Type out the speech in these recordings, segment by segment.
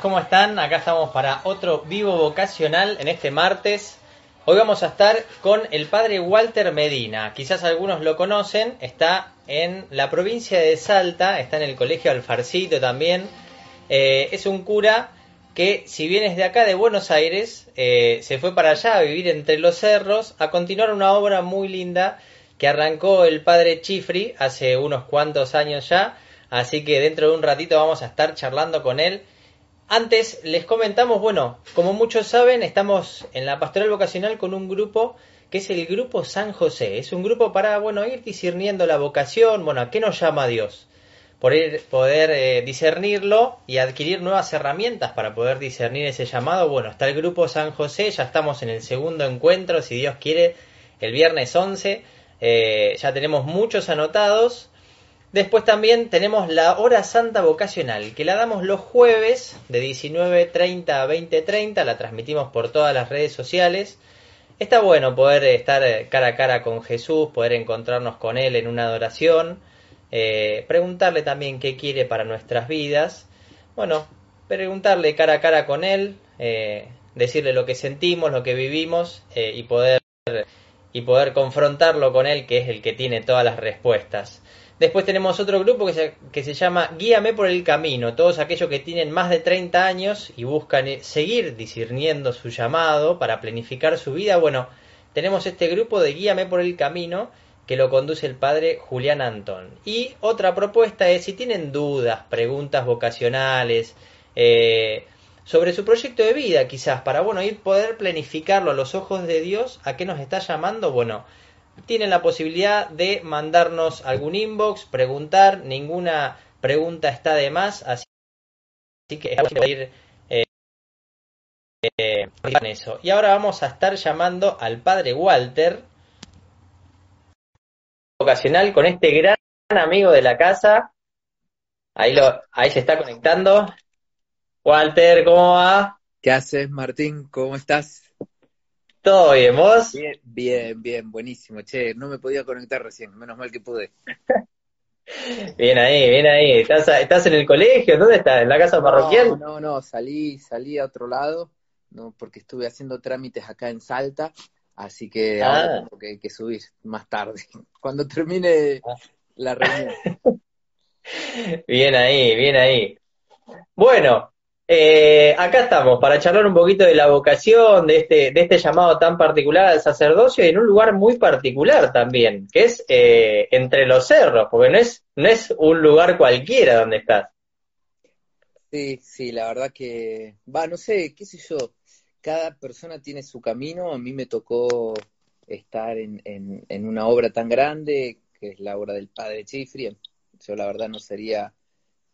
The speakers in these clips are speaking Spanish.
¿cómo están? Acá estamos para otro vivo vocacional en este martes. Hoy vamos a estar con el padre Walter Medina. Quizás algunos lo conocen, está en la provincia de Salta, está en el colegio Alfarcito también. Eh, es un cura que, si bien es de acá, de Buenos Aires, eh, se fue para allá a vivir entre los cerros, a continuar una obra muy linda que arrancó el padre Chifri hace unos cuantos años ya. Así que dentro de un ratito vamos a estar charlando con él. Antes les comentamos, bueno, como muchos saben, estamos en la pastoral vocacional con un grupo que es el grupo San José. Es un grupo para, bueno, ir discerniendo la vocación, bueno, a qué nos llama Dios. Poder, poder eh, discernirlo y adquirir nuevas herramientas para poder discernir ese llamado. Bueno, está el grupo San José, ya estamos en el segundo encuentro, si Dios quiere, el viernes 11. Eh, ya tenemos muchos anotados. Después también tenemos la hora santa vocacional, que la damos los jueves de 19.30 a 20.30, la transmitimos por todas las redes sociales. Está bueno poder estar cara a cara con Jesús, poder encontrarnos con Él en una adoración, eh, preguntarle también qué quiere para nuestras vidas. Bueno, preguntarle cara a cara con Él, eh, decirle lo que sentimos, lo que vivimos eh, y poder y poder confrontarlo con Él, que es el que tiene todas las respuestas. Después tenemos otro grupo que se, que se llama Guíame por el Camino. Todos aquellos que tienen más de 30 años y buscan eh, seguir discerniendo su llamado para planificar su vida. Bueno, tenemos este grupo de Guíame por el Camino que lo conduce el padre Julián Antón. Y otra propuesta es si tienen dudas, preguntas vocacionales, eh, sobre su proyecto de vida quizás, para bueno, ir poder planificarlo a los ojos de Dios, a qué nos está llamando, bueno, tienen la posibilidad de mandarnos algún inbox, preguntar, ninguna pregunta está de más, así que ir eh, eh, eso. Y ahora vamos a estar llamando al padre Walter, vocacional, con este gran amigo de la casa. Ahí, lo, ahí se está conectando. Walter, ¿cómo va? ¿Qué haces, Martín? ¿Cómo estás? ¿Todo bien, vos? Bien, bien, bien, buenísimo. Che, no me podía conectar recién, menos mal que pude. Bien ahí, bien ahí. ¿Estás, estás en el colegio? ¿Dónde estás? ¿En la casa parroquial? No, no, no, salí, salí a otro lado, no, porque estuve haciendo trámites acá en Salta, así que Ah. ahora tengo que, que subir más tarde, cuando termine Ah. la reunión. Bien ahí, bien ahí. Bueno, eh, acá estamos para charlar un poquito de la vocación, de este, de este llamado tan particular al sacerdocio y en un lugar muy particular también, que es eh, entre los cerros, porque no es, no es un lugar cualquiera donde estás. Sí, sí, la verdad que, va, no sé, qué sé yo, cada persona tiene su camino, a mí me tocó estar en, en, en una obra tan grande, que es la obra del Padre Chifri, yo la verdad no sería,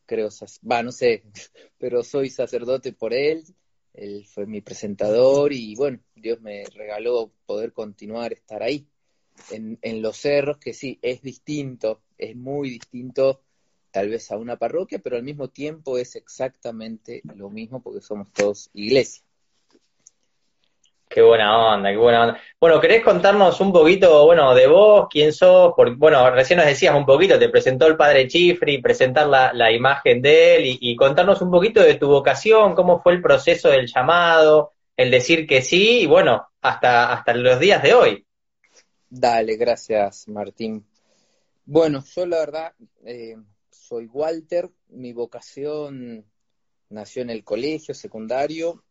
creo, va, no sé, pero soy sacerdote por él, él fue mi presentador y bueno, Dios me regaló poder continuar estar ahí, en, en los cerros, que sí, es distinto, es muy distinto tal vez a una parroquia, pero al mismo tiempo es exactamente lo mismo porque somos todos iglesia. Qué buena onda, qué buena onda. Bueno, ¿querés contarnos un poquito, bueno, de vos, quién sos? Porque, bueno, recién nos decías un poquito, te presentó el padre Chifri, presentar la, la imagen de él y, contarnos un poquito de tu vocación, cómo fue el proceso del llamado, el decir que sí y, bueno, hasta, hasta los días de hoy. Dale, gracias Martín. Bueno, yo la verdad eh, soy Walter, mi vocación nació en el colegio secundario,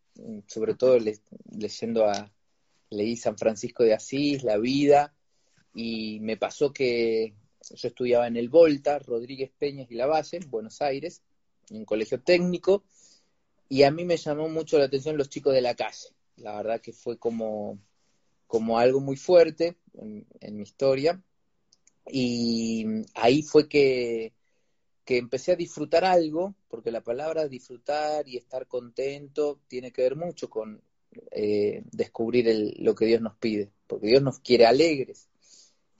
sobre todo le- leyendo a, leí San Francisco de Asís, La Vida, y me pasó que yo estudiaba en el Volta, Rodríguez Peñas y Lavalle, en Buenos Aires, en un colegio técnico, y a mí me llamó mucho la atención los chicos de la calle. La verdad que fue como, como algo muy fuerte en, en mi historia, y ahí fue que, que empecé a disfrutar algo, porque la palabra disfrutar y estar contento tiene que ver mucho con eh, descubrir el- lo que Dios nos pide, porque Dios nos quiere alegres.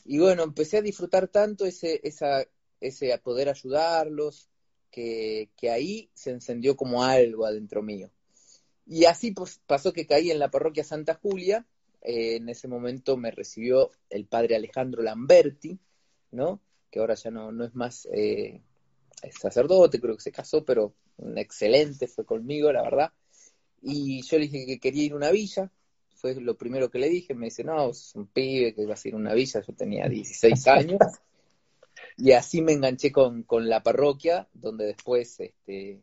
Y bueno, empecé a disfrutar tanto ese, esa, ese a poder ayudarlos, que, ahí se encendió como algo adentro mío. Y así pues, pasó que caí en la parroquia Santa Julia, eh, en ese momento me recibió el padre Alejandro Lamberti, ¿no? Que ahora ya no, no es más eh, es sacerdote, creo que se casó, pero un excelente, fue conmigo, la verdad. Y yo le dije que quería ir a una villa, fue lo primero que le dije, me dice, no, es un pibe que vas a ir a una villa, yo tenía 16 años. Y así me enganché con, con la parroquia, donde después este,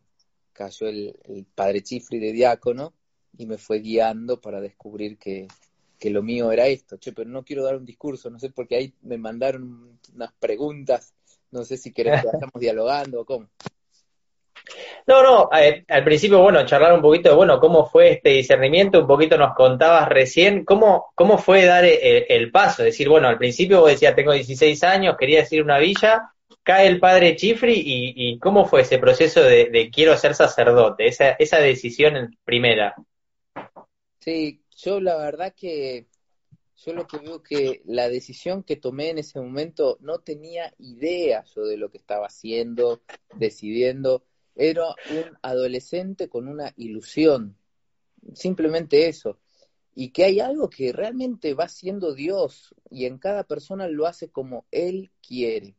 cayó el, el padre Chifri de diácono y me fue guiando para descubrir que, que lo mío era esto. Che, pero no quiero dar un discurso, no sé, porque ahí me mandaron unas preguntas, no sé si querés que vayamos dialogando o cómo. No, no, eh, al principio, bueno, charlar un poquito de, bueno, cómo fue este discernimiento, un poquito nos contabas recién, cómo, cómo fue dar el, el paso, decir, bueno, al principio vos decías, tengo 16 años, quería decir una villa, cae el padre Chifri y, y cómo fue ese proceso de, de quiero ser sacerdote, esa, esa decisión primera. Sí, yo la verdad que yo lo que veo que la decisión que tomé en ese momento no tenía idea yo de lo que estaba haciendo, decidiendo. Era un adolescente con una ilusión, simplemente eso. Y que hay algo que realmente va siendo Dios y en cada persona lo hace como Él quiere.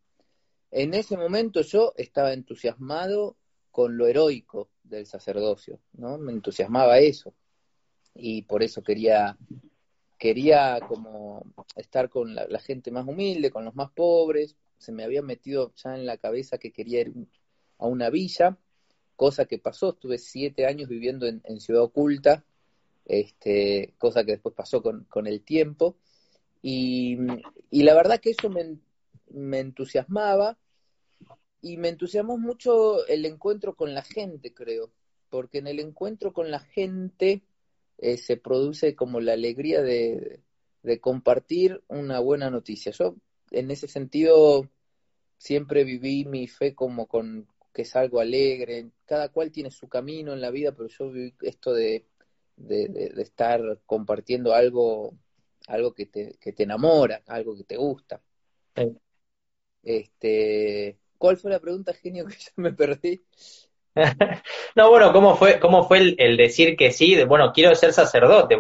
En ese momento yo estaba entusiasmado con lo heroico del sacerdocio, ¿no? Me entusiasmaba eso y por eso quería quería como estar con la, gente más humilde, con los más pobres, se me había metido ya en la cabeza que quería ir a una villa, cosa que pasó, estuve siete años viviendo en, Ciudad Oculta, este, cosa que después pasó con, con el tiempo, y, y, la verdad que eso me, me entusiasmaba, y me entusiasmó mucho el encuentro con la gente, creo, porque en el encuentro con la gente eh, se produce como la alegría de, de, compartir una buena noticia. Yo, en ese sentido, siempre viví mi fe como con que es algo alegre. Cada cual tiene su camino en la vida, pero yo viví esto de, de, de estar compartiendo algo, algo que te, que te enamora, algo que te gusta. Sí. Este, ¿Cuál fue la pregunta, genio, que ya me perdí? no, bueno, ¿cómo fue, cómo fue el, decir que sí? Bueno, quiero ser sacerdote.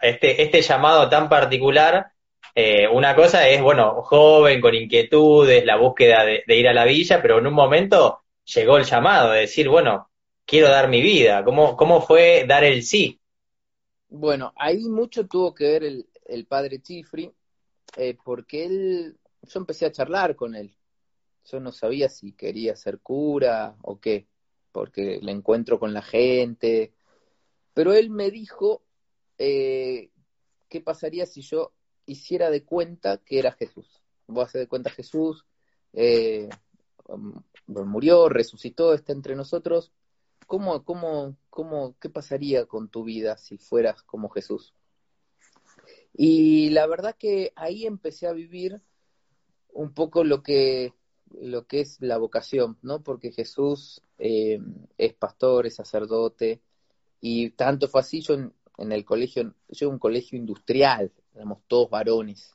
Este, este llamado tan particular eh, una cosa es, bueno, joven, con inquietudes, la búsqueda de, de ir a la villa, pero en un momento llegó el llamado de decir, bueno, quiero dar mi vida. ¿Cómo, cómo fue dar el sí? Bueno, ahí mucho tuvo que ver el, el padre Chifri, eh, porque él, yo empecé a charlar con él. Yo no sabía si quería ser cura o qué, porque le encuentro con la gente. Pero él me dijo eh, qué pasaría si yo hiciera de cuenta que era Jesús. Voy a hacer de cuenta Jesús, eh, murió, resucitó, está entre nosotros. ¿Cómo, cómo, cómo, qué pasaría con tu vida si fueras como Jesús? Y la verdad que ahí empecé a vivir un poco lo que, lo que es la vocación, ¿no? Porque Jesús eh, es pastor, es sacerdote, y tanto fue así, yo en, en el colegio, yo en un colegio industrial, éramos todos varones,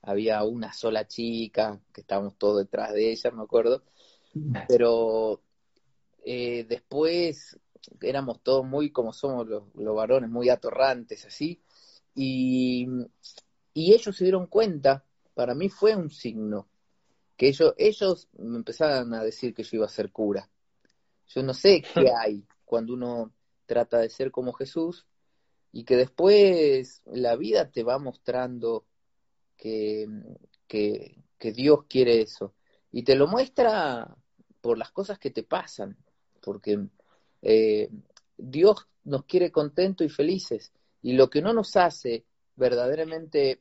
había una sola chica, que estábamos todos detrás de ella, me acuerdo, pero eh, después éramos todos muy como somos los, los varones, muy atorrantes, así, y, y ellos se dieron cuenta, para mí fue un signo, que ellos, ellos me empezaron a decir que yo iba a ser cura. Yo no sé qué hay cuando uno trata de ser como Jesús y que después la vida te va mostrando que, que, que Dios quiere eso. Y te lo muestra por las cosas que te pasan, porque eh, Dios nos quiere contentos y felices. Y lo que no nos hace verdaderamente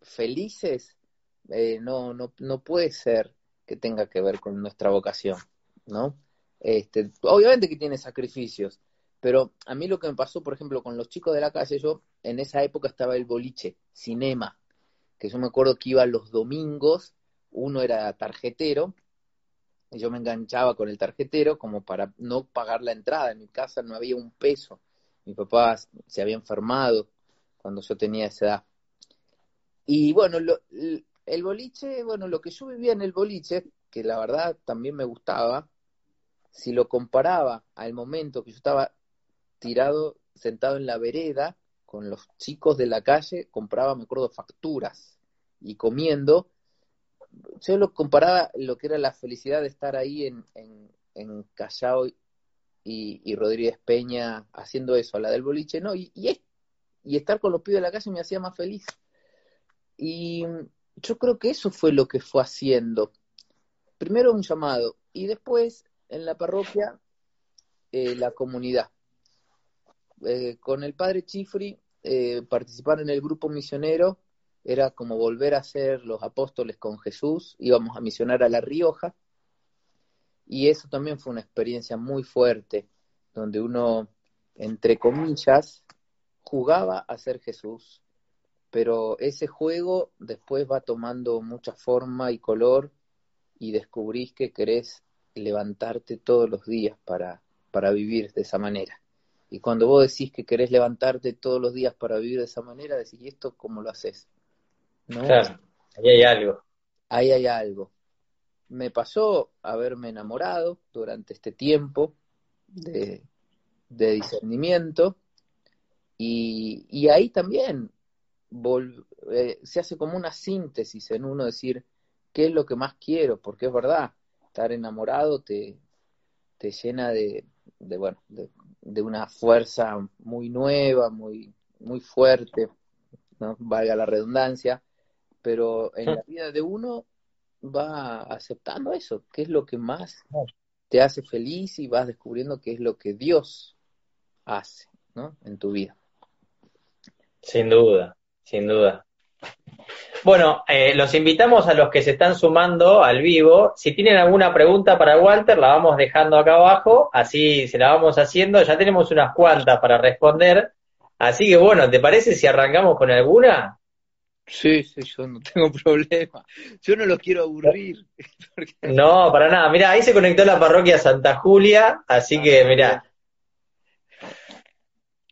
felices eh, no, no, no puede ser que tenga que ver con nuestra vocación, ¿no? Este, obviamente que tiene sacrificios, pero a mí lo que me pasó, por ejemplo, con los chicos de la calle, yo en esa época estaba el boliche, cinema, que yo me acuerdo que iba los domingos, uno era tarjetero, y yo me enganchaba con el tarjetero como para no pagar la entrada. En mi casa no había un peso. Mi papá se había enfermado cuando yo tenía esa edad. Y bueno, lo, el boliche, bueno, lo que yo vivía en el boliche, que la verdad también me gustaba, si lo comparaba al momento que yo estaba tirado, sentado en la vereda, con los chicos de la calle, compraba, me acuerdo, facturas y comiendo, yo lo comparaba lo que era la felicidad de estar ahí en, en, en Callao y, y, Rodríguez Peña haciendo eso, a la del boliche, ¿no? Y, y, y estar con los pibes de la calle me hacía más feliz. Y yo creo que eso fue lo que fue haciendo. Primero un llamado y después en la parroquia eh, la comunidad. Eh, con el padre Chifri, eh, participar en el grupo misionero era como volver a ser los apóstoles con Jesús, íbamos a misionar a La Rioja, y eso también fue una experiencia muy fuerte, donde uno, entre comillas, jugaba a ser Jesús, pero ese juego después va tomando mucha forma y color y descubrís que querés levantarte todos los días para, para vivir de esa manera. Y cuando vos decís que querés levantarte todos los días para vivir de esa manera, decís, ¿y esto cómo lo haces? ¿No? Claro, ahí hay algo. Ahí hay algo. Me pasó haberme enamorado durante este tiempo de, de discernimiento y, y, ahí también vol, eh, se hace como una síntesis en uno decir qué es lo que más quiero, porque es verdad, estar enamorado te, te llena de, de bueno, de, de, una fuerza muy nueva, muy, muy fuerte, ¿no? valga la redundancia, pero en la vida de uno va aceptando eso, qué es lo que más te hace feliz y vas descubriendo qué es lo que Dios hace ¿no? en tu vida. Sin duda, sin duda. Bueno, eh, los invitamos a los que se están sumando al vivo. Si tienen alguna pregunta para Walter, la vamos dejando acá abajo, así se la vamos haciendo. Ya tenemos unas cuantas para responder. Así que bueno, ¿te parece si arrancamos con alguna? Sí, sí, yo no tengo problema. Yo no los quiero aburrir. Porque... No, para nada. Mira, ahí se conectó la parroquia Santa Julia, así que mira.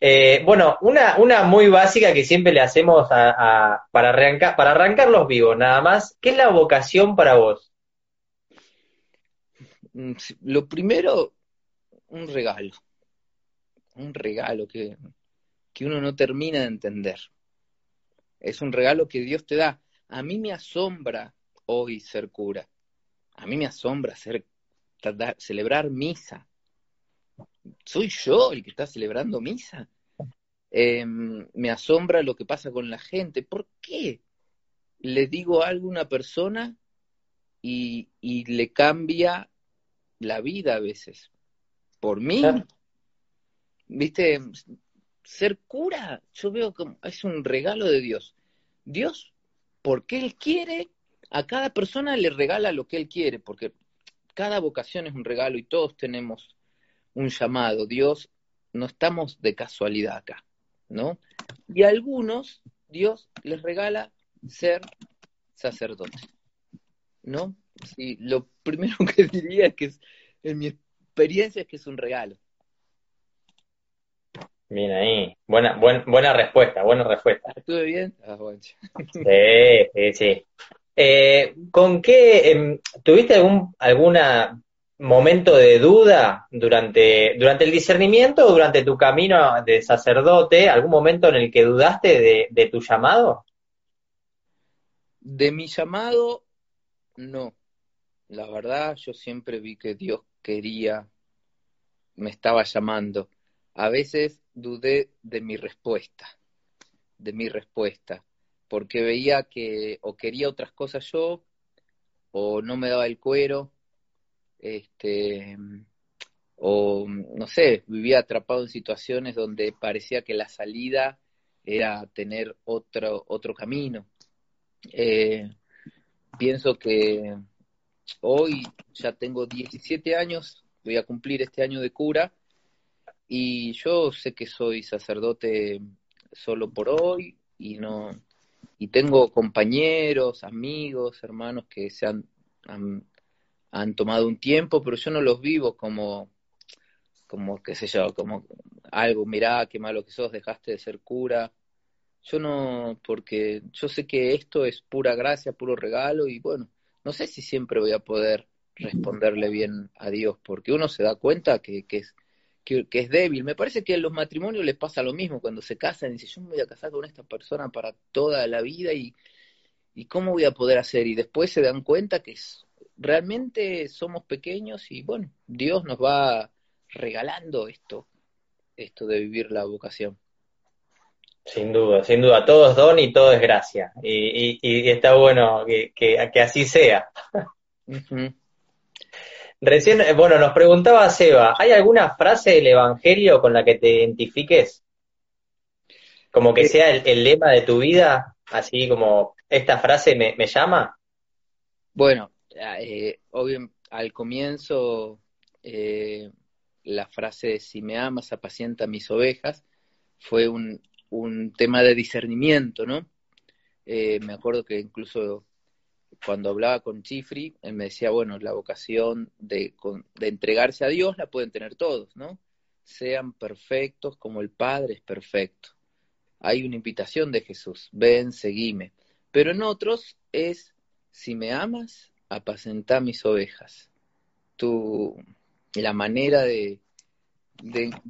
Eh, bueno, una, una muy básica que siempre le hacemos a, para, arrancar, para arrancar los vivos, nada más. ¿Qué es la vocación para vos? Lo primero, un regalo. Un regalo que, que uno no termina de entender es un regalo que Dios te da. A mí me asombra hoy ser cura. A mí me asombra ser, celebrar misa. ¿Soy yo el que está celebrando misa? Eh, me asombra lo que pasa con la gente. ¿Por qué le digo algo a una persona y, y le cambia la vida a veces? Por mí. ¿Viste? Ser cura, yo veo que es un regalo de Dios. Dios, porque Él quiere, a cada persona le regala lo que Él quiere, porque cada vocación es un regalo y todos tenemos un llamado. Dios, no estamos de casualidad acá, ¿no? Y a algunos, Dios les regala ser sacerdote, ¿no? Sí, lo primero que diría es que es, en mi experiencia es que es un regalo. Bien ahí. Buena, buen, buena respuesta, buena respuesta. ¿Estuve bien? Ah, bueno. Sí, sí, sí. Eh, ¿Con qué eh, tuviste algún alguna momento de duda durante, durante el discernimiento o durante tu camino de sacerdote? ¿Algún momento en el que dudaste de, de tu llamado? De mi llamado, no. La verdad, yo siempre vi que Dios quería, me estaba llamando. A veces dudé de mi respuesta, de mi respuesta, porque veía que o quería otras cosas yo, o no me daba el cuero, este, o no sé, vivía atrapado en situaciones donde parecía que la salida era tener otro, otro camino. Eh, pienso que hoy ya tengo 17 años, voy a cumplir este año de cura, y yo sé que soy sacerdote solo por hoy y no y tengo compañeros, amigos, hermanos que se han, han, han tomado un tiempo, pero yo no los vivo como como qué sé yo, como algo, mirá qué malo que sos, dejaste de ser cura. Yo no, porque yo sé que esto es pura gracia, puro regalo y bueno, no sé si siempre voy a poder responderle bien a Dios, porque uno se da cuenta que, que es que, es débil. Me parece que en los matrimonios les pasa lo mismo cuando se casan y dicen, yo me voy a casar con esta persona para toda la vida y, y cómo voy a poder hacer. Y después se dan cuenta que es, realmente somos pequeños y bueno, Dios nos va regalando esto, esto de vivir la vocación. Sin duda, sin duda, todo es don y todo es gracia. Y, y, y está bueno que, que, que así sea. Uh -huh. Recién, bueno, nos preguntaba Seba, ¿hay alguna frase del Evangelio con la que te identifiques? Como que sea el, el lema de tu vida, así como esta frase me, me llama. Bueno, eh, obvio, al comienzo eh, la frase si me amas, apacienta mis ovejas, fue un, un tema de discernimiento, ¿no? Eh, me acuerdo que incluso cuando hablaba con Chifri, él me decía, bueno, la vocación de, de, entregarse a Dios la pueden tener todos, ¿no? Sean perfectos como el Padre es perfecto. Hay una invitación de Jesús, ven, seguime. Pero en otros es, si me amas, apacenta mis ovejas. Tu, la manera de,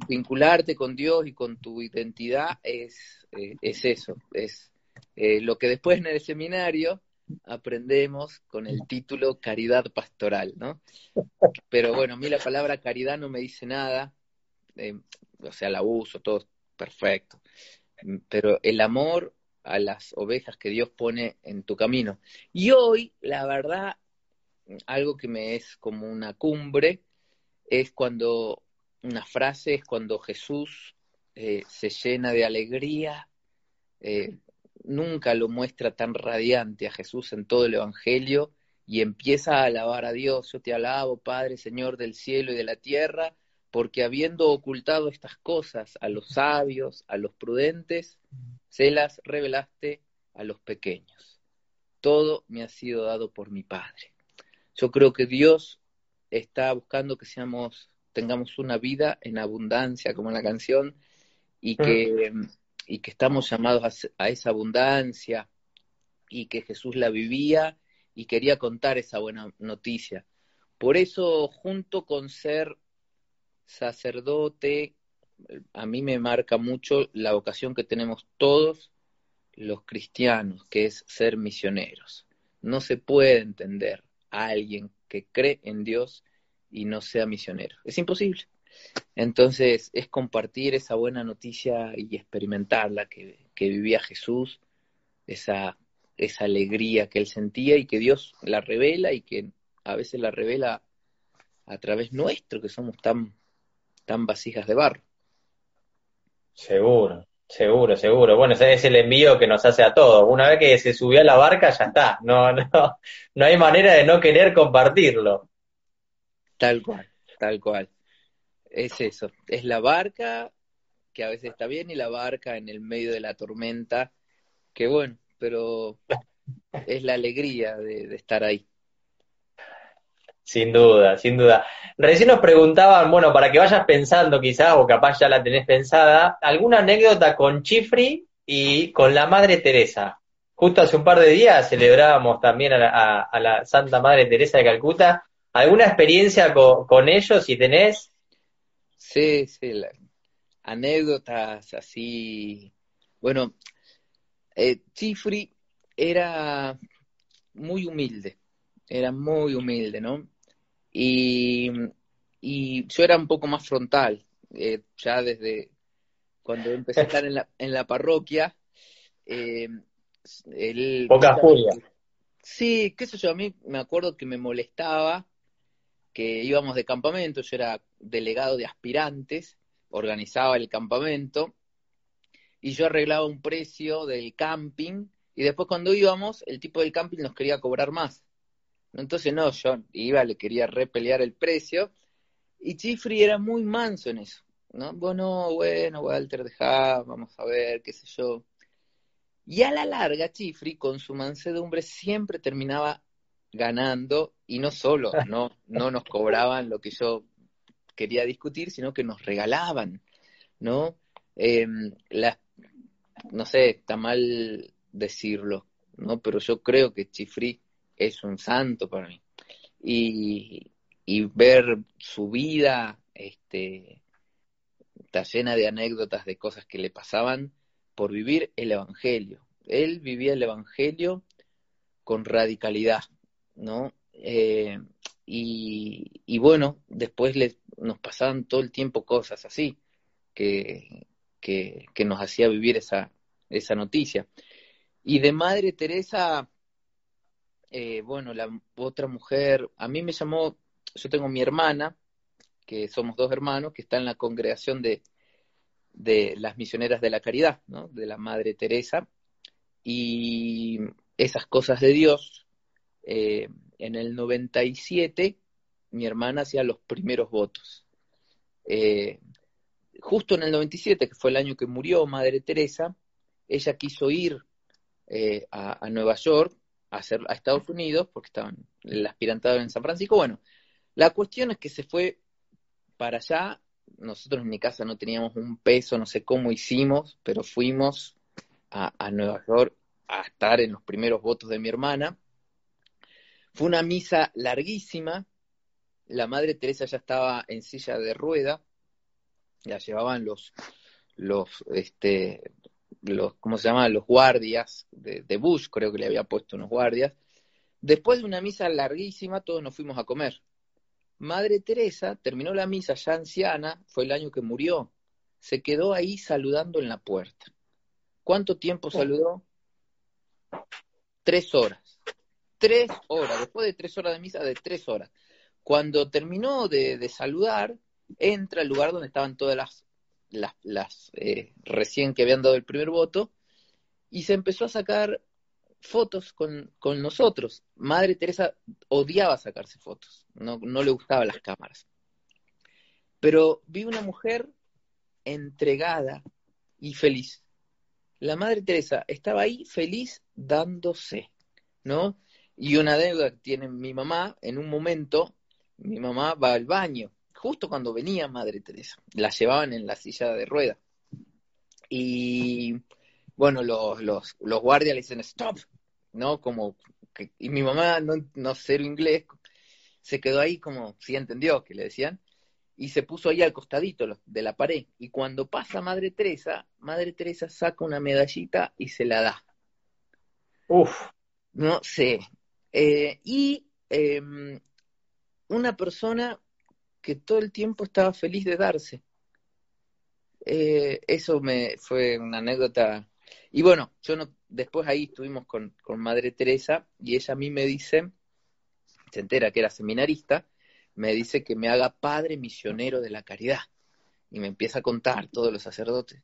vincularte con Dios y con tu identidad es, eh, es eso, es eh, lo que después en el seminario aprendemos con el título Caridad Pastoral, ¿no? Pero bueno, a mí la palabra caridad no me dice nada, eh, o sea, la uso, todo perfecto. Pero el amor a las ovejas que Dios pone en tu camino. Y hoy, la verdad, algo que me es como una cumbre, es cuando, una frase es cuando Jesús eh, se llena de alegría, eh, nunca lo muestra tan radiante a Jesús en todo el Evangelio y empieza a alabar a Dios. Yo te alabo, Padre, Señor del cielo y de la tierra, porque habiendo ocultado estas cosas a los sabios, a los prudentes, se las revelaste a los pequeños. Todo me ha sido dado por mi Padre. Yo creo que Dios está buscando que seamos, tengamos una vida en abundancia, como en la canción, y que mm y que estamos llamados a, a, esa abundancia y que Jesús la vivía y quería contar esa buena noticia. Por eso, junto con ser sacerdote, a mí me marca mucho la vocación que tenemos todos los cristianos, que es ser misioneros. No se puede entender a alguien que cree en Dios y no sea misionero. Es imposible. Entonces es compartir esa buena noticia y experimentarla que, que vivía Jesús, esa, esa alegría que él sentía y que Dios la revela y que a veces la revela a través nuestro, que somos tan, tan vasijas de barro. Seguro, seguro, seguro. Bueno, ese es el envío que nos hace a todos. Una vez que se subió a la barca, ya está. No, no, no hay manera de no querer compartirlo. Tal cual, tal cual. Es eso, es la barca que a veces está bien y la barca en el medio de la tormenta, que bueno, pero es la alegría de, de estar ahí. Sin duda, sin duda. Recién nos preguntaban, bueno, para que vayas pensando quizás, o capaz ya la tenés pensada, alguna anécdota con Chifri y con la Madre Teresa. Justo hace un par de días celebrábamos también a la, a, la Santa Madre Teresa de Calcuta. ¿Alguna experiencia con, con ellos, si tenés? Sí, sí, anécdotas así. Bueno, eh, Chifri era muy humilde, era muy humilde, ¿no? Y, y yo era un poco más frontal, eh, ya desde cuando empecé a estar en la, en la parroquia. eh, él, Poca furia. Sí, qué sé yo, a mí me acuerdo que me molestaba que íbamos de campamento, yo era delegado de aspirantes, organizaba el campamento y yo arreglaba un precio del camping y después cuando íbamos el tipo del camping nos quería cobrar más. Entonces no, yo iba, le quería repelear el precio y Chifri era muy manso en eso. ¿no? Bueno, bueno, Walter, dejá, vamos a ver, qué sé yo. Y a la larga, Chifri, con su mansedumbre, siempre terminaba ganando, y no solo, no, no nos cobraban lo que yo quería discutir, sino que nos regalaban, ¿no? Eh, la- no sé, está mal decirlo, ¿no? Pero yo creo que Chifri es un santo para mí. Y, y ver su vida, este, está llena de anécdotas de cosas que le pasaban por vivir el Evangelio. Él vivía el Evangelio con radicalidad, ¿no? Eh, y, y bueno, después nos pasaban todo el tiempo cosas así, que, que, que nos hacía vivir esa, esa noticia. Y de Madre Teresa, eh, bueno, la otra mujer, a mí me llamó, yo tengo mi hermana, que somos dos hermanos, que está en la congregación de, las misioneras de la caridad. De la Madre Teresa, y esas cosas de Dios, eh, en el 97, mi hermana hacía los primeros votos. Eh, justo en el 97, que fue el año que murió Madre Teresa, ella quiso ir a, Nueva York, a, hacer, a Estados Unidos, porque estaban el aspirantado en San Francisco. Bueno, la cuestión es que se fue para allá. Nosotros en mi casa no teníamos un peso, no sé cómo hicimos, pero fuimos a, a Nueva York a estar en los primeros votos de mi hermana. Fue una misa larguísima. La Madre Teresa ya estaba en silla de rueda. La llevaban los, los, este, los, ¿cómo se llama? Los guardias de, de, Bush, creo que le había puesto unos guardias. Después de una misa larguísima, todos nos fuimos a comer. Madre Teresa terminó la misa ya anciana, fue el año que murió. Se quedó ahí saludando en la puerta. ¿Cuánto tiempo saludó? Tres horas. Tres horas, después de tres horas de misa, de tres horas. Cuando terminó de, de saludar, entra al lugar donde estaban todas las, las, eh, recién que habían dado el primer voto y se empezó a sacar fotos con, con nosotros. Madre Teresa odiaba sacarse fotos, no, no le gustaban las cámaras. Pero vi una mujer entregada y feliz. La Madre Teresa estaba ahí feliz dándose, ¿no? Y una deuda que tiene mi mamá, en un momento, mi mamá va al baño, justo cuando venía Madre Teresa. La llevaban en la silla de rueda. Y bueno, los, los, los guardias le dicen, stop, ¿no? Como, que, y mi mamá, no, no ser inglés, se quedó ahí como, sí entendió que le decían, y se puso ahí al costadito de la pared. Y cuando pasa Madre Teresa, Madre Teresa saca una medallita y se la da. Uf, No sé. Eh, y eh, una persona que todo el tiempo estaba feliz de darse. Eh, eso me fue una anécdota. Y bueno, yo no, después ahí estuvimos con, con Madre Teresa y ella a mí me dice, se entera que era seminarista, me dice que me haga padre misionero de la caridad. Y me empieza a contar todos los sacerdotes.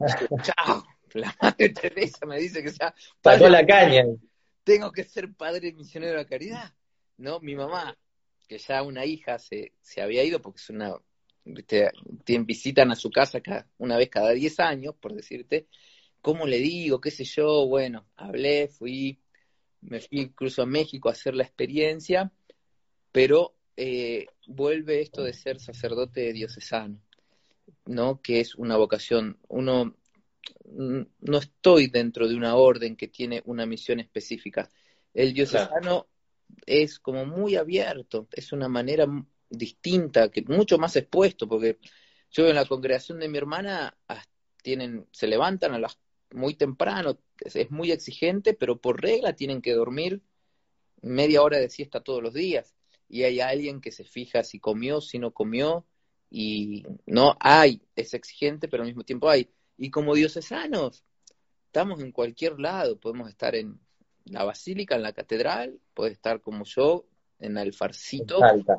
Yo, chao, la Madre Teresa me dice que sea padre la caña. tengo que ser padre misionero de la caridad. ¿No? Mi mamá, que ya una hija se, se había ido porque es una, viste, tienen, visitan a su casa cada, una vez cada 10 años, por decirte, ¿cómo le digo? ¿Qué sé yo? Bueno, hablé, fui, me fui incluso a México a hacer la experiencia, pero eh, vuelve esto de ser sacerdote diocesano, ¿no? Que es una vocación. Uno no estoy dentro de una orden que tiene una misión específica. El diocesano es como muy abierto, es una manera distinta, que mucho más expuesto, porque yo en la congregación de mi hermana tienen, se levantan a las muy temprano, es, es muy exigente, pero por regla tienen que dormir media hora de siesta todos los días. Y hay alguien que se fija si comió, si no comió, y no hay, es exigente, pero al mismo tiempo hay. Y como diocesanos, estamos en cualquier lado, podemos estar en la basílica, en la catedral, puedes estar como yo, en Alfarcito, Salta.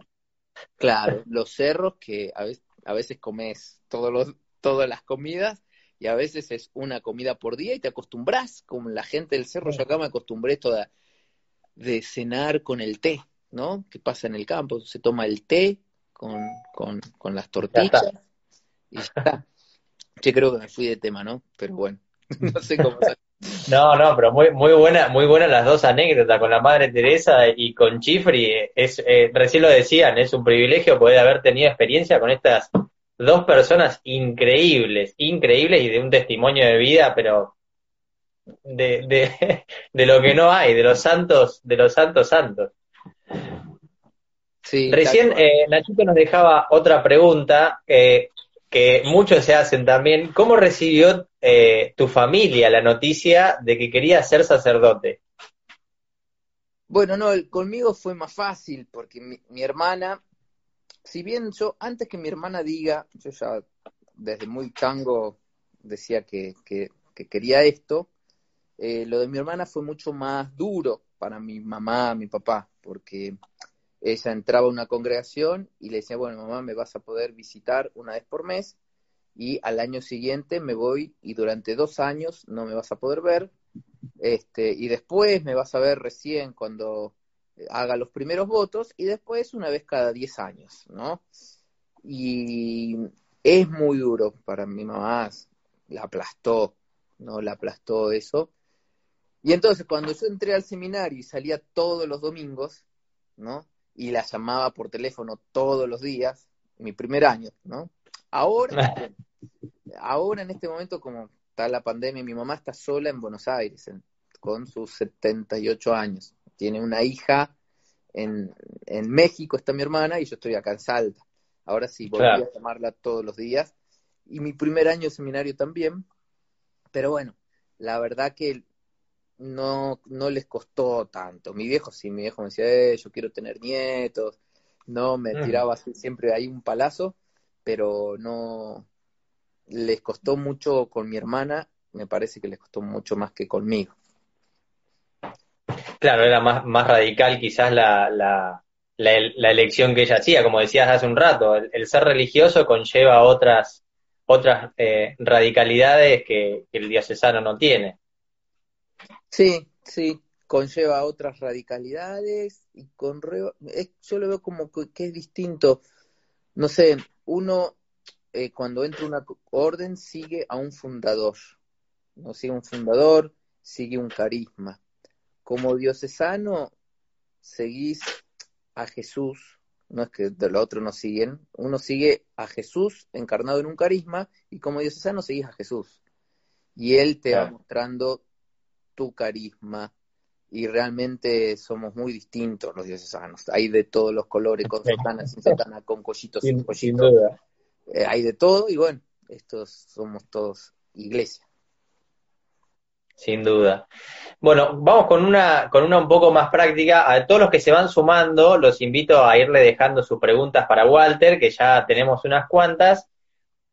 claro, los cerros que a veces, a veces comes todos los, todas las comidas y a veces es una comida por día y te acostumbras, como la gente del cerro, yo acá me acostumbré toda de cenar con el té, ¿no? ¿Qué pasa en el campo? Se toma el té con, con, con las tortillas y ya está. Yo creo que me fui de tema, ¿no? Pero bueno, no sé cómo No, no, pero muy, muy buena, muy buenas las dos anécdotas con la Madre Teresa y con Chifri. Es, eh, recién lo decían, es un privilegio poder haber tenido experiencia con estas dos personas increíbles, increíbles y de un testimonio de vida, pero de, de, de lo que no hay, de los santos, de los santos santos. Sí, Recién eh, Nachito nos dejaba otra pregunta eh, que muchos se hacen también. ¿Cómo recibió eh, tu familia la noticia de que quería ser sacerdote? Bueno, no, conmigo fue más fácil porque mi, hermana, si bien yo, antes que mi hermana diga, yo ya desde muy tango decía que, que- que quería esto, eh, lo de mi hermana fue mucho más duro para mi mamá, mi papá, porque ella entraba a una congregación y le decía, bueno, mamá, me vas a poder visitar una vez por mes y al año siguiente me voy y durante dos años no me vas a poder ver este, y después me vas a ver recién cuando eh, haga los primeros votos y después una vez cada 10 años, ¿no? Y es muy duro para mi mamá, la aplastó, ¿no? La aplastó eso. Y entonces cuando yo entré al seminario y salía todos los domingos, ¿no? Y la llamaba por teléfono todos los días, mi primer año, ¿no? Ahora, ahora en este momento como está la pandemia, mi mamá está sola en Buenos Aires en- con sus 78 años. Tiene una hija en, en México, está mi hermana, y yo estoy acá en Salta. Ahora sí, volví Claro. a llamarla todos los días. Y mi primer año de seminario también. Pero bueno, la verdad que no, no les costó tanto. Mi viejo sí, mi viejo me decía, eh, yo quiero tener nietos. No, me tiraba así siempre ahí un palazo, pero no les costó mucho con mi hermana, me parece que les costó mucho más que conmigo. Claro, era más, más radical quizás la, la, la, la elección que ella hacía, como decías hace un rato, el, el ser religioso conlleva otras, otras eh, radicalidades que, que el diocesano no tiene. Sí, sí, conlleva otras radicalidades y con re- es- yo lo veo como que, que es distinto. No sé, uno eh, cuando entra una orden sigue a un fundador, no sigue un fundador, sigue un carisma. Como diocesano seguís a Jesús, no es que de lo otro no siguen, uno sigue a Jesús encarnado en un carisma y como diocesano seguís a Jesús. Y él te va mostrando tu carisma y realmente somos muy distintos los diocesanos. Hay de todos los colores, con sotana, sin sotana, con collitos, sin, collitos. duda. Eh, hay de todo y bueno, estos somos todos iglesia. sin duda. Bueno, vamos con una, con una un poco más práctica. A todos los que se van sumando, los invito a irle dejando sus preguntas para Walter, que ya tenemos unas cuantas.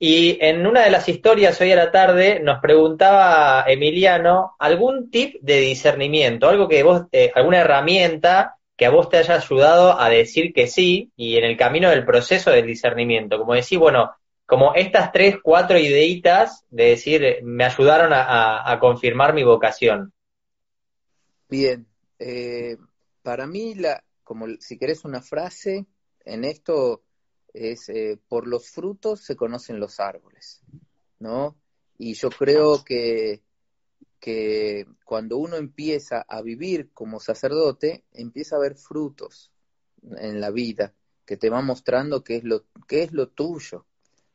Y en una de las historias hoy a la tarde nos preguntaba Emiliano algún tip de discernimiento, algo que vos, eh, alguna herramienta que a vos te haya ayudado a decir que sí y en el camino del proceso del discernimiento. Como decir, bueno, como estas tres, cuatro ideitas de decir, me ayudaron a confirmar mi vocación. Bien, eh, para mí, la, como si querés una frase, en esto es eh, por los frutos se conocen los árboles, ¿no? Y yo creo que, que cuando uno empieza a vivir como sacerdote, empieza a ver frutos en la vida que te va mostrando qué es lo, qué es lo tuyo,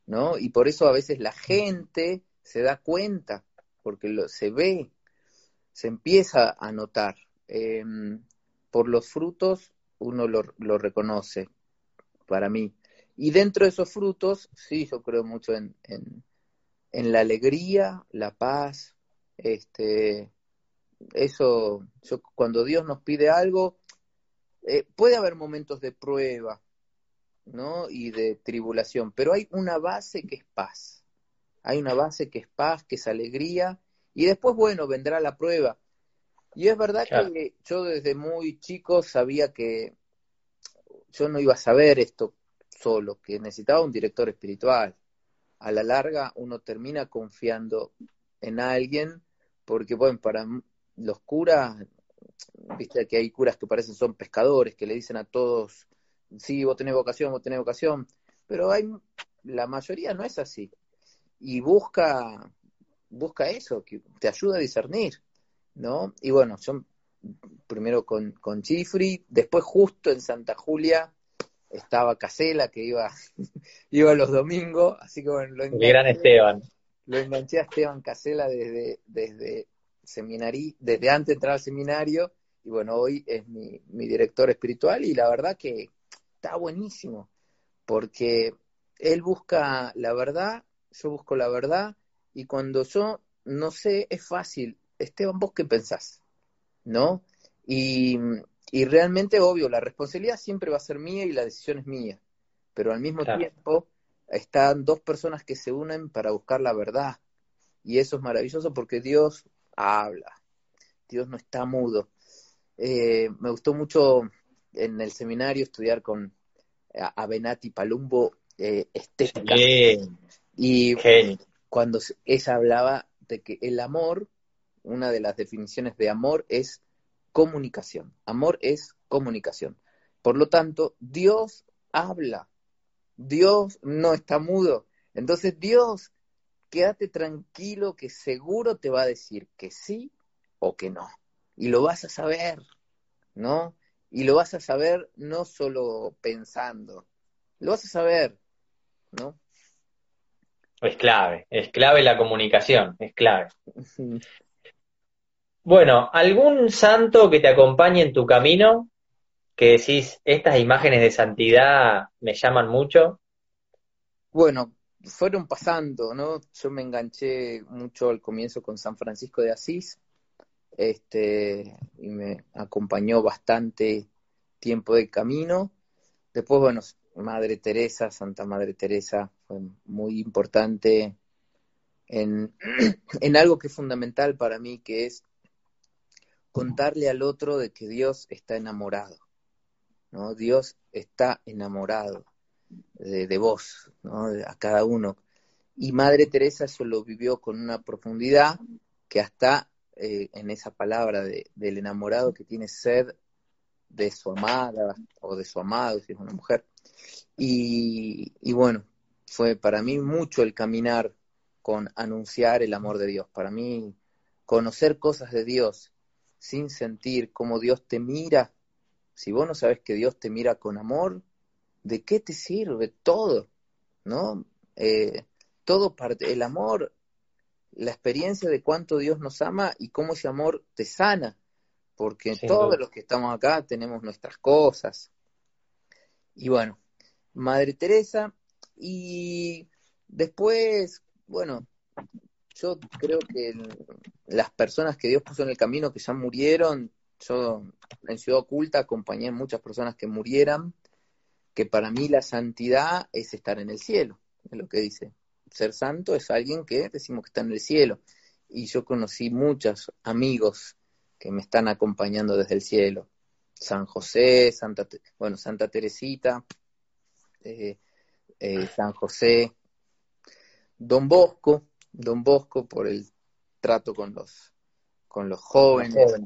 ¿no? Y por eso a veces la gente se da cuenta, porque lo, se ve, se empieza a notar. Eh, por los frutos uno lo, lo, reconoce, para mí. Y dentro de esos frutos, sí, yo creo mucho en, en, en la alegría, la paz, este, eso, yo, cuando Dios nos pide algo, eh, puede haber momentos de prueba, ¿no? Y de tribulación, pero hay una base que es paz. Hay una base que es paz, que es alegría, y después, bueno, vendrá la prueba. Y es verdad claro. que yo desde muy chico sabía que yo no iba a saber esto solo, que necesitaba un director espiritual. A la larga uno termina confiando en alguien, porque bueno, para los curas, viste que hay curas que parecen son pescadores, que le dicen a todos, sí, vos tenés vocación, vos tenés vocación, pero hay, la mayoría no es así. Y busca, busca eso, que te ayuda a discernir, ¿no? Y bueno, yo primero con, con Chifri, después justo en Santa Julia estaba Casela, que iba, iba los domingos, así que bueno, lo enganché, gran Esteban. Lo enganché a Esteban Casela desde, desde desde antes de entrar al seminario, y bueno, hoy es mi, mi director espiritual, y la verdad que está buenísimo, porque él busca la verdad, yo busco la verdad, y cuando yo no sé, es fácil. Esteban, ¿vos qué pensás? ¿No? Y, y, realmente, obvio, la responsabilidad siempre va a ser mía y la decisión es mía. Pero al mismo claro. tiempo están dos personas que se unen para buscar la verdad. Y eso es maravilloso porque Dios habla. Dios no está mudo. Eh, me gustó mucho en el seminario estudiar con Abenati Palumbo eh, estética. Bien. Y cuando ella hablaba de que el amor, una de las definiciones de amor es comunicación. Amor es comunicación. Por lo tanto, Dios habla. Dios no está mudo. Entonces, Dios, quédate tranquilo que seguro te va a decir que sí o que no. Y lo vas a saber, ¿no? Y lo vas a saber no solo pensando, lo vas a saber, ¿no? Es clave, es clave la comunicación, es clave. Bueno, ¿algún santo que te acompañe en tu camino? Que decís, estas imágenes de santidad me llaman mucho. Bueno, fueron pasando, ¿no? Yo me enganché mucho al comienzo con San Francisco de Asís, este, y me acompañó bastante tiempo de camino. Después, bueno, Madre Teresa, Santa Madre Teresa, fue muy importante en, en, algo que es fundamental para mí, que es contarle al otro de que Dios está enamorado, ¿no? Dios está enamorado de, vos, ¿no? A cada uno. Y Madre Teresa eso lo vivió con una profundidad que hasta eh, en esa palabra de, del enamorado que tiene sed de su amada o de su amado, si es una mujer, y, y, bueno, fue para mí mucho el caminar con anunciar el amor de Dios. Para mí, conocer cosas de Dios sin sentir cómo Dios te mira. Si vos no sabes que Dios te mira con amor, ¿de qué te sirve todo? ¿No? Eh, todo parte, el amor, la experiencia de cuánto Dios nos ama y cómo ese amor te sana. Porque sí, todos los que estamos acá tenemos nuestras cosas. Y bueno, Madre Teresa. Y después, bueno, yo creo que las personas que Dios puso en el camino que ya murieron, yo en Ciudad Oculta acompañé a muchas personas que murieran, que para mí la santidad es estar en el cielo, es lo que dice. Ser santo es alguien que decimos que está en el cielo. Y yo conocí muchos amigos que me están acompañando desde el cielo. San José, Santa, bueno, Santa Teresita, eh, eh, San José, Don Bosco, Don Bosco por el trato con los con los jóvenes,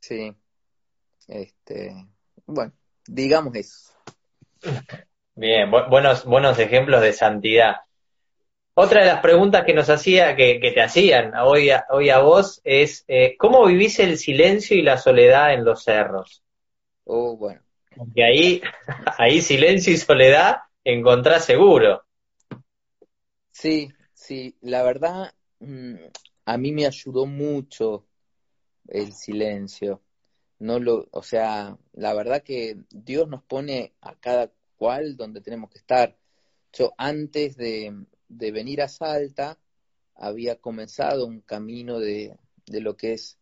sí, este, bueno, digamos eso. Bien, bu- buenos, buenos ejemplos de santidad. Otra de las preguntas que nos hacía, que, que te hacían hoy a, hoy a vos, es eh, ¿cómo vivís el silencio y la soledad en los cerros? Oh, bueno, Porque ahí, ahí silencio y soledad encontrás seguro. sí, sí, la verdad, mm, a mí me ayudó mucho el silencio. No lo, o sea, la verdad que Dios nos pone a cada cual donde tenemos que estar. Yo antes de, de venir a Salta había comenzado un camino de, de lo que es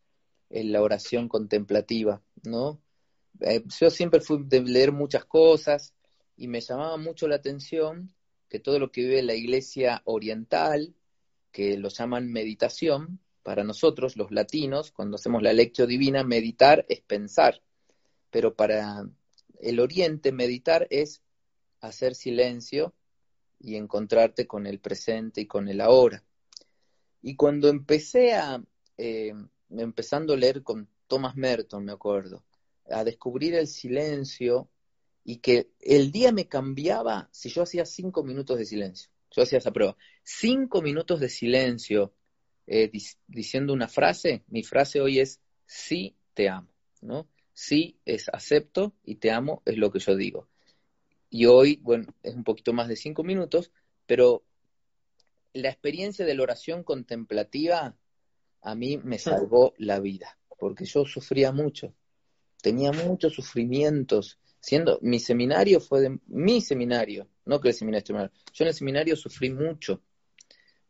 eh, la oración contemplativa, ¿no? Eh, yo siempre fui de leer muchas cosas y me llamaba mucho la atención que todo lo que vive la iglesia oriental, que lo llaman meditación, para nosotros los latinos, cuando hacemos la lectio divina, meditar es pensar, pero para el oriente meditar es hacer silencio y encontrarte con el presente y con el ahora. Y cuando empecé a, eh, empezando a leer con Thomas Merton, me acuerdo, a descubrir el silencio y que el día me cambiaba si yo hacía cinco minutos de silencio. Yo hacía esa prueba. Cinco minutos de silencio eh, dic- diciendo una frase. Mi frase hoy es sí te amo, ¿no? Sí es acepto y te amo es lo que yo digo. Y hoy, bueno, es un poquito más de cinco minutos, pero la experiencia de la oración contemplativa a mí me salvó la vida, porque yo sufría mucho, tenía muchos sufrimientos, siendo mi seminario fue de mi seminario, no que el seminario, yo en el seminario sufrí mucho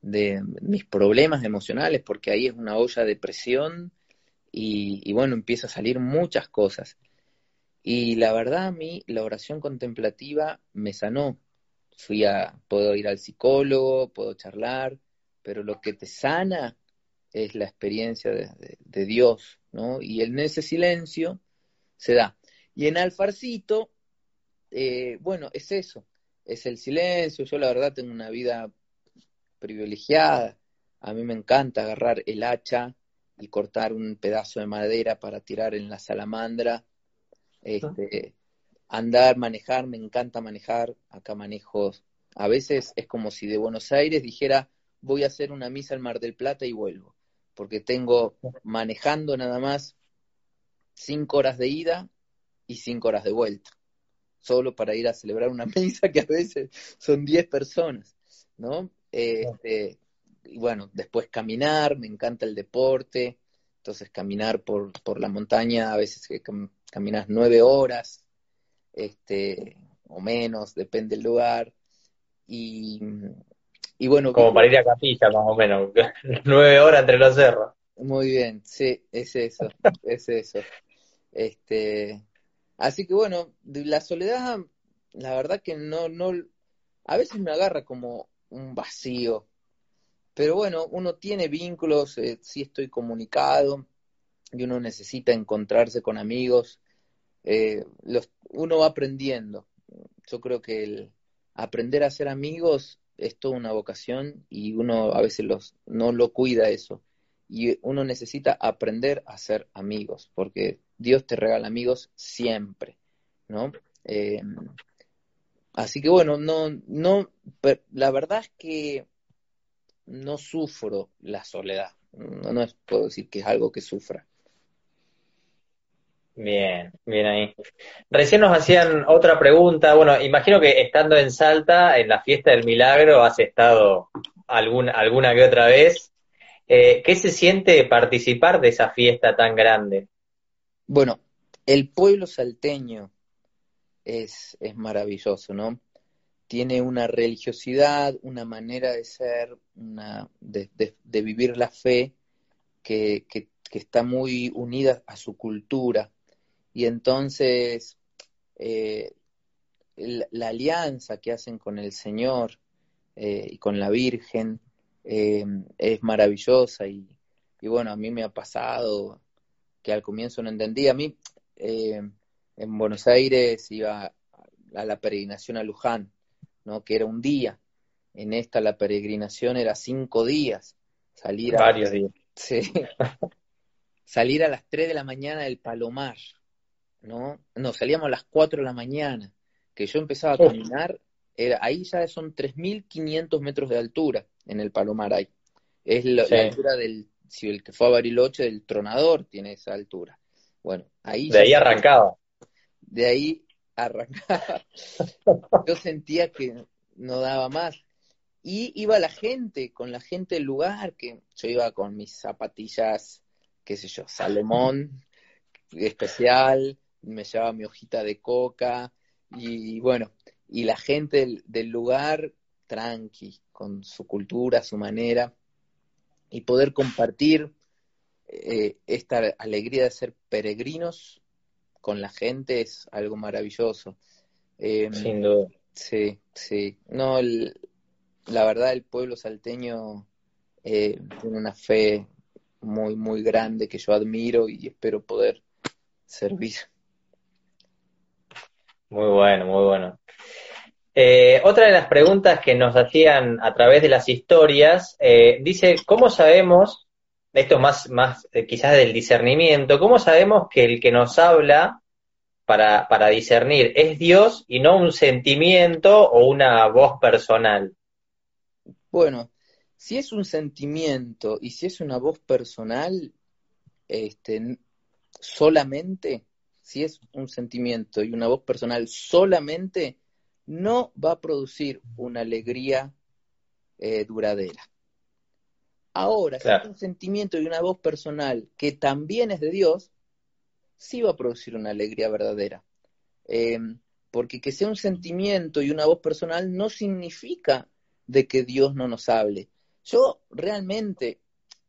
de mis problemas emocionales, porque ahí es una olla de presión y, bueno, empieza a salir muchas cosas. Y la verdad a mí la oración contemplativa me sanó. Fui a, puedo ir al psicólogo, puedo charlar, pero lo que te sana es la experiencia de Dios, ¿no? Y en ese silencio se da. Y en Alfarcito, eh, bueno, es eso, es el silencio. Yo la verdad tengo una vida privilegiada. A mí me encanta agarrar el hacha y cortar un pedazo de madera para tirar en la salamandra. Este, andar, manejar, me encanta manejar. Acá manejo. A veces es como si de Buenos Aires dijera, voy a hacer una misa al Mar del Plata y vuelvo. Porque tengo manejando nada más cinco horas de ida y cinco horas de vuelta. Solo para ir a celebrar una misa que a veces son diez personas, ¿no? Este, y bueno, después caminar, me encanta el deporte, entonces caminar por, por la montaña, a veces que cam caminas nueve horas, este, o menos, depende del lugar. Y, y bueno. Como para ir a capilla, más o menos, nueve horas entre los cerros. Muy bien, sí, es eso, es eso. Este, así que bueno, la soledad, la verdad que no, no, a veces me agarra como un vacío, pero bueno, uno tiene vínculos, eh, sí estoy comunicado y uno necesita encontrarse con amigos, eh, los, uno va aprendiendo. Yo creo que el aprender a ser amigos es toda una vocación y uno a veces los, no lo cuida eso. Y uno necesita aprender a ser amigos, porque Dios te regala amigos siempre, ¿no? Eh, así que bueno, no, no, la verdad es que no sufro la soledad. No, no puedo decir que es algo que sufra. Bien, bien ahí. Recién nos hacían otra pregunta. Bueno, imagino que estando en Salta, en la fiesta del milagro, has estado alguna, alguna que otra vez. Eh, ¿Qué se siente participar de esa fiesta tan grande? Bueno, el pueblo salteño es, es maravilloso, ¿no? Tiene una religiosidad, una manera de ser, una, de, vivir la fe que, que, está muy unida a su cultura. Y entonces eh, la, la alianza que hacen con el Señor eh, y con la Virgen eh, es maravillosa y, y bueno, a mí me ha pasado que al comienzo no entendía. A mí eh, en Buenos Aires iba a la peregrinación a Luján, ¿no? que era un día. En esta la peregrinación era cinco días. Salir a, Varios días. sí, salir a las 3 de la mañana del Palomar, ¿no? No, salíamos a las 4 de la mañana, que yo empezaba a caminar, era, ahí ya son 3.500 metros de altura en el Palomar ahí. Es Sí. la altura del, si el que fue a Bariloche, del Tronador tiene esa altura. Bueno, ahí De ahí arrancaba. de ahí arrancaba. Yo sentía que no daba más. Y iba la gente, con la gente del lugar, que yo iba con mis zapatillas, qué sé yo, Salomón, especial, me llevaba mi hojita de coca, y bueno, y la gente del, del lugar, tranqui, con su cultura, su manera, y poder compartir eh, esta alegría de ser peregrinos con la gente es algo maravilloso. Eh, Sin duda. Sí, sí. No, el- la verdad el pueblo salteño eh, tiene una fe muy, muy grande que yo admiro y espero poder servir. Muy bueno, muy bueno. Eh, otra de las preguntas que nos hacían a través de las historias, eh, dice, ¿cómo sabemos, esto más, más eh, quizás del discernimiento, cómo sabemos que el que nos habla para, para discernir es Dios y no un sentimiento o una voz personal? Bueno, si es un sentimiento y si es una voz personal, este, solamente, si es un sentimiento y una voz personal solamente, no va a producir una alegría eh, duradera. Ahora, si es un sentimiento y una voz personal que también es de Dios, sí va a producir una alegría verdadera. Eh, porque que sea un sentimiento y una voz personal no significa de que Dios no nos hable. Yo realmente,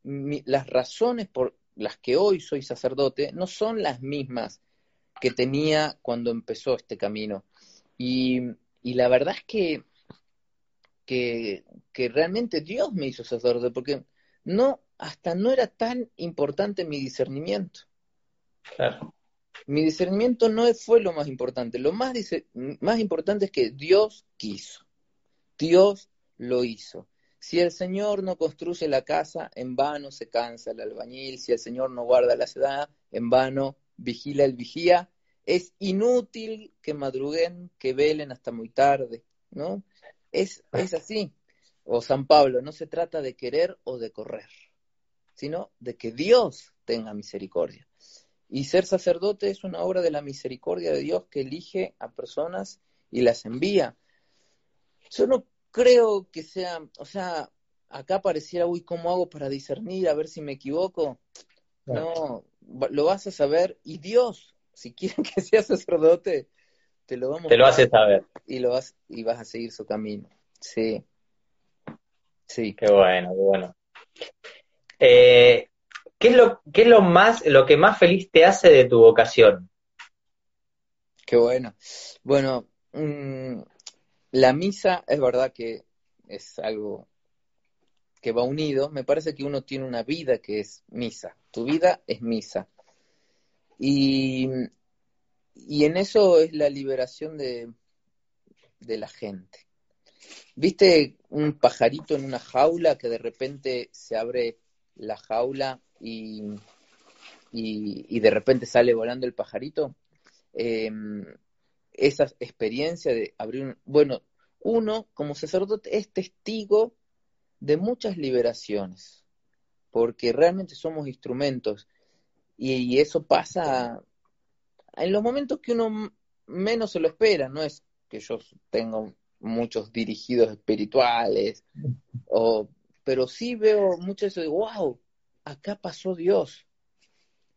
mi- las razones por las que hoy soy sacerdote no son las mismas que tenía cuando empezó este camino. Y, y la verdad es que, que, que realmente Dios me hizo sacerdote, porque no, hasta no era tan importante mi discernimiento. Claro. Mi discernimiento no fue lo más importante. Lo más, dice- más importante es que Dios quiso. Dios lo hizo. Si el Señor no construye la casa, en vano se cansa el albañil. Si el Señor no guarda la ciudad, en vano vigila el vigía. Es inútil que madruguen, que velen hasta muy tarde, ¿no? Es, es así. O San Pablo, no se trata de querer o de correr, sino de que Dios tenga misericordia. Y ser sacerdote es una obra de la misericordia de Dios que elige a personas y las envía. Yo no creo que sea, o sea, acá pareciera, uy, ¿cómo hago para discernir? A ver si me equivoco. No, lo vas a saber y Dios, si quieren que seas sacerdote, te lo vamos Te lo hace saber. y lo vas y vas a seguir su camino. Sí. Sí. Qué bueno, qué bueno. Eh, ¿qué es lo, qué es lo más, lo que más feliz te hace de tu vocación? Qué bueno. Bueno, mm, la misa es verdad que es algo que va unido. Me parece que uno tiene una vida que es misa. Tu vida es misa. Y, y en eso es la liberación de, de la gente. ¿Viste un pajarito en una jaula que de repente se abre la jaula y, y, de repente sale volando el pajarito? Eh, esa experiencia de abrir un... Bueno, uno como sacerdote es testigo de muchas liberaciones, porque realmente somos instrumentos y, eso pasa en los momentos que uno menos se lo espera, no es que yo tengo muchos dirigidos espirituales, o, pero sí veo mucho eso de, wow, acá pasó Dios.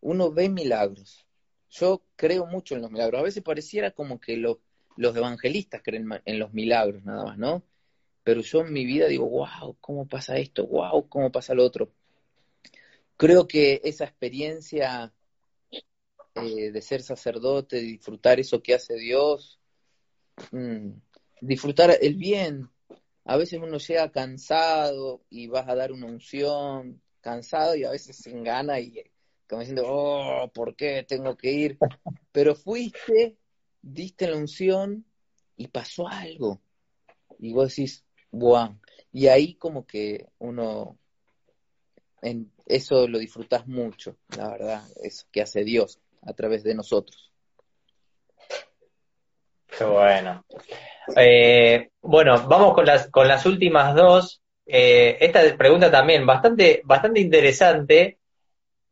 Uno ve milagros. Yo creo mucho en los milagros. A veces pareciera como que lo- los evangelistas creen en los milagros nada más, ¿no? Pero yo en mi vida digo, wow, ¿cómo pasa esto? Wow, ¿cómo pasa lo otro? Creo que esa experiencia eh, de ser sacerdote, de disfrutar eso que hace Dios, mm, disfrutar el bien. A veces uno llega cansado y vas a dar una unción, cansado y a veces sin gana y como diciendo, oh, ¿por qué tengo que ir? Pero fuiste, diste la unción y pasó algo. Y vos decís, wow. Y ahí como que uno, en eso lo disfrutas mucho, la verdad, eso que hace Dios a través de nosotros. Qué bueno. Eh, bueno, vamos con las, con las últimas dos. Eh, esta pregunta también bastante, bastante interesante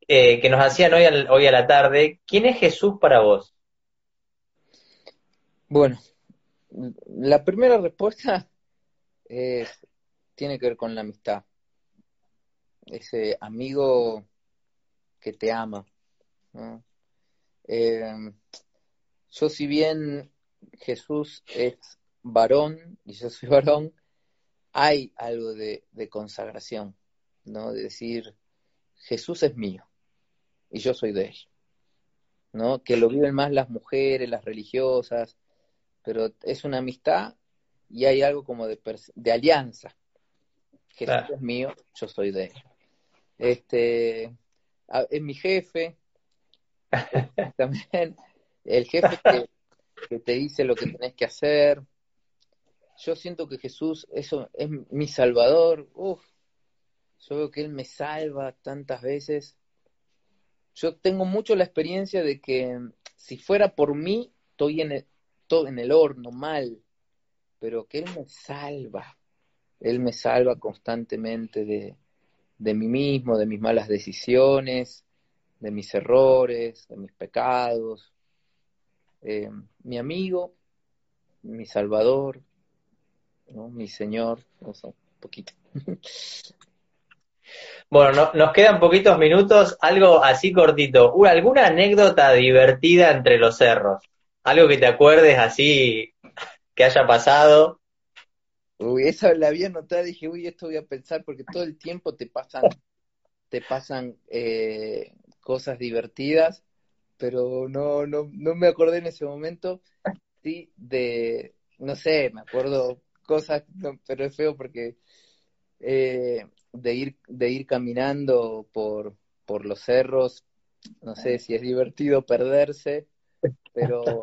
eh, que nos hacían hoy, al- hoy a la tarde. ¿Quién es Jesús para vos? Bueno, la primera respuesta es, tiene que ver con la amistad. Ese amigo que te ama. ¿no? Eh, yo si bien Jesús es varón y yo soy varón, hay algo de, de consagración, ¿no? De decir, Jesús es mío y yo soy de él, ¿no? Que lo viven más las mujeres, las religiosas, pero es una amistad y hay algo como de, alianza. Jesús Claro. es mío, yo soy de él. Este, es mi jefe, también el jefe que, que te dice lo que tenés que hacer. Yo siento que Jesús eso es mi salvador. Uf, yo veo que Él me salva tantas veces. Yo tengo mucho la experiencia de que si fuera por mí, estoy en el, to- en el horno mal, pero que Él me salva. Él me salva constantemente de, de mí mismo, de mis malas decisiones, de mis errores, de mis pecados. Eh, mi amigo, mi salvador, mi Señor, un poquito. Bueno, no- nos quedan poquitos minutos, algo así cortito. ¿Alguna anécdota divertida entre los cerros? Algo que te acuerdes así que haya pasado. Uy, esa la había notado, dije, uy, esto voy a pensar porque todo el tiempo te pasan, te pasan eh, cosas divertidas, pero no, no, no me acordé en ese momento, sí, de, no sé, me acuerdo cosas, pero es feo porque eh, de ir, de ir caminando por, por los cerros, no sé si es divertido perderse, pero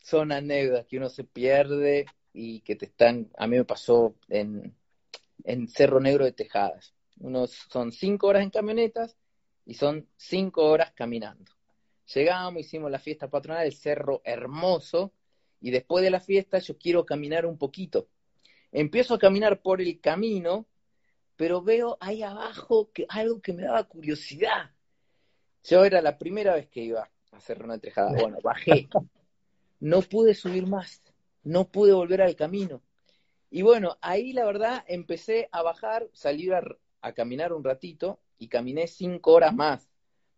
son anécdotas que uno se pierde y que te están, a mí me pasó en, en Cerro Negro de Tejadas. Unos son cinco horas en camionetas y son cinco horas caminando. Llegamos, hicimos la fiesta patronal, el cerro hermoso, y después de la fiesta yo quiero caminar un poquito. Empiezo a caminar por el camino, pero veo ahí abajo que, algo que me daba curiosidad. Yo era la primera vez que iba a Cerro Negro de Tejadas. Bueno, bajé. No pude subir más, no pude volver al camino. Y bueno, ahí la verdad empecé a bajar, salir a, a caminar un ratito y caminé cinco horas más,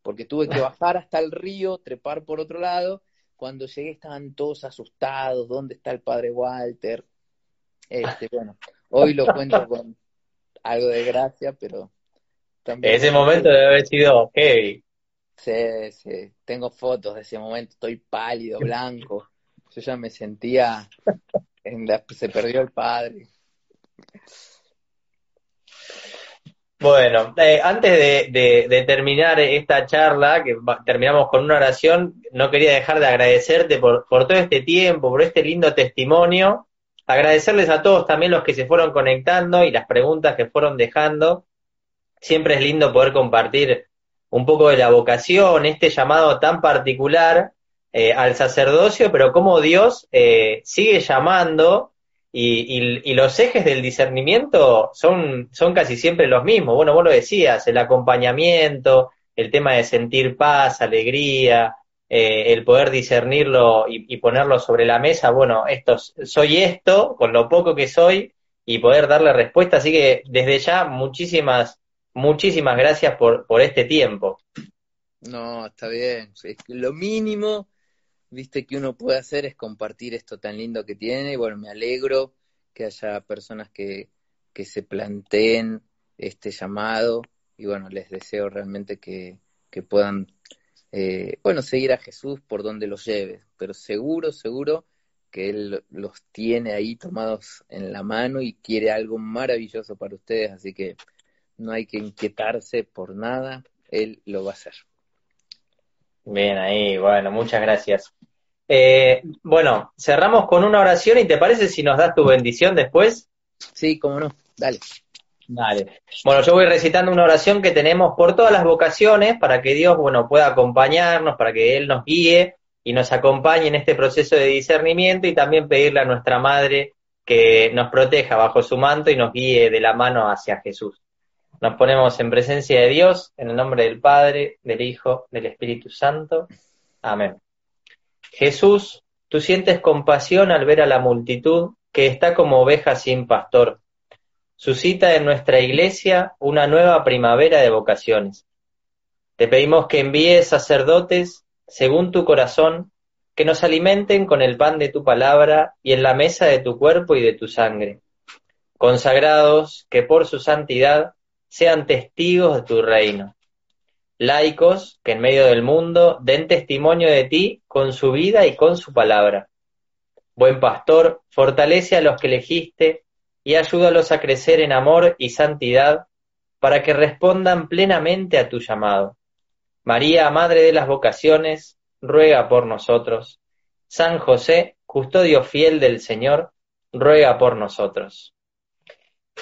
porque tuve que bajar hasta el río, trepar por otro lado. Cuando llegué estaban todos asustados, ¿dónde está el padre Walter? Este, bueno, hoy lo cuento con algo de gracia, pero también... Ese momento debe haber sido heavy. Sí, sí, tengo fotos de ese momento, estoy pálido, blanco. Yo ya me sentía, en la- se perdió el padre. Bueno, eh, antes de, terminar esta charla, que terminamos con una oración, no quería dejar de agradecerte por todo este tiempo, por este lindo testimonio. Agradecerles a todos también los que se fueron conectando y las preguntas que fueron dejando. Siempre es lindo poder compartir un poco de la vocación, este llamado tan particular eh, al sacerdocio, pero cómo Dios eh, sigue llamando y, los ejes del discernimiento son, son casi siempre los mismos. Bueno, vos lo decías, el acompañamiento, el tema de sentir paz, alegría, eh, el poder discernirlo y, ponerlo sobre la mesa. Bueno, esto, soy esto, con lo poco que soy, y poder darle respuesta. Así que desde ya, muchísimas, muchísimas gracias por, por este tiempo. No, está bien. Es lo mínimo, viste, que uno puede hacer es compartir esto tan lindo que tiene. Y bueno, me alegro que haya personas que, que se planteen este llamado y bueno, les deseo realmente que, que puedan, eh, bueno, seguir a Jesús por donde los lleve, pero seguro, seguro que Él los tiene ahí tomados en la mano y quiere algo maravilloso para ustedes, así que no hay que inquietarse por nada, Él lo va a hacer. Bien, ahí, bueno, muchas gracias. Eh, bueno, cerramos con una oración y te parece si nos das tu bendición después? Sí, cómo no, dale. Dale. Bueno, yo voy recitando una oración que tenemos por todas las vocaciones para que Dios, bueno, pueda acompañarnos, para que Él nos guíe y nos acompañe en este proceso de discernimiento y también pedirle a nuestra Madre que nos proteja bajo su manto y nos guíe de la mano hacia Jesús. Nos ponemos en presencia de Dios, en el nombre del Padre, del Hijo, del Espíritu Santo. Amén. Jesús, tú sientes compasión al ver a la multitud que está como oveja sin pastor. Suscita en nuestra iglesia una nueva primavera de vocaciones. Te pedimos que envíes sacerdotes según tu corazón, que nos alimenten con el pan de tu palabra y en la mesa de tu cuerpo y de tu sangre. Consagrados que por su santidad sean testigos de tu reino. Laicos que en medio del mundo den testimonio de ti con su vida y con su palabra. Buen pastor, fortalece a los que elegiste y ayúdalos a crecer en amor y santidad para que respondan plenamente a tu llamado. María, Madre de las Vocaciones, ruega por nosotros. San José, custodio fiel del Señor, ruega por nosotros.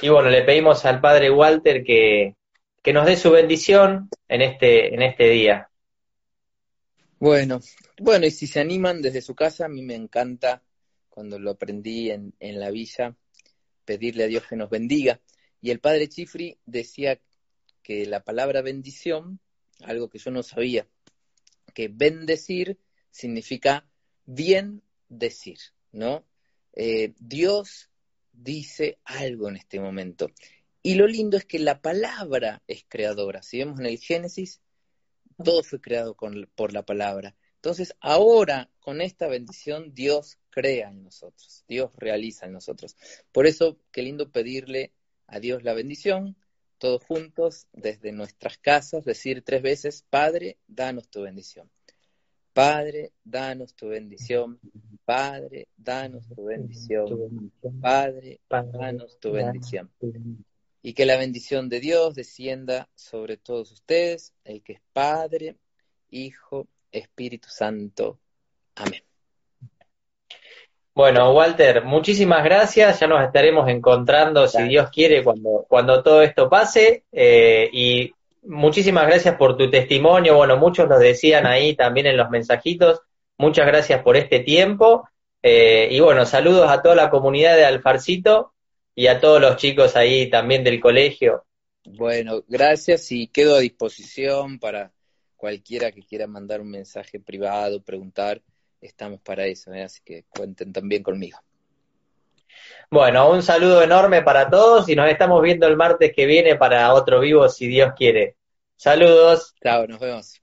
Y bueno, le pedimos al Padre Walter que, que nos dé su bendición en este, en este día. Bueno, bueno, y si se animan desde su casa, a mí me encanta cuando lo aprendí en, en la villa, pedirle a Dios que nos bendiga. Y el padre Chifri decía que la palabra bendición, algo que yo no sabía, que bendecir significa bien decir, ¿no? Eh, Dios dice algo en este momento. Y lo lindo es que la palabra es creadora. Si vemos en el Génesis, todo fue creado con, por la palabra. Entonces, ahora, con esta bendición, Dios crea en nosotros, Dios realiza en nosotros. Por eso, qué lindo pedirle a Dios la bendición, todos juntos, desde nuestras casas, decir tres veces, Padre, danos tu bendición. Padre, danos tu bendición. Padre, danos tu bendición. Padre, danos tu bendición. Y que la bendición de Dios descienda sobre todos ustedes, el que es Padre, Hijo, Espíritu Santo. Amén. Bueno, Walter, muchísimas gracias. Ya nos estaremos encontrando, si Dios quiere, cuando, cuando todo esto pase. Eh, y muchísimas gracias por tu testimonio. Bueno, muchos lo decían ahí también en los mensajitos. Muchas gracias por este tiempo. Eh, y bueno, saludos a toda la comunidad de Alfarcito y a todos los chicos ahí también del colegio. Bueno, gracias y quedo a disposición para cualquiera que quiera mandar un mensaje privado, preguntar, estamos para eso, ¿eh? así que cuenten también conmigo. Bueno, un saludo enorme para todos y nos estamos viendo el martes que viene para otro vivo, si Dios quiere. Saludos. Chao, nos vemos.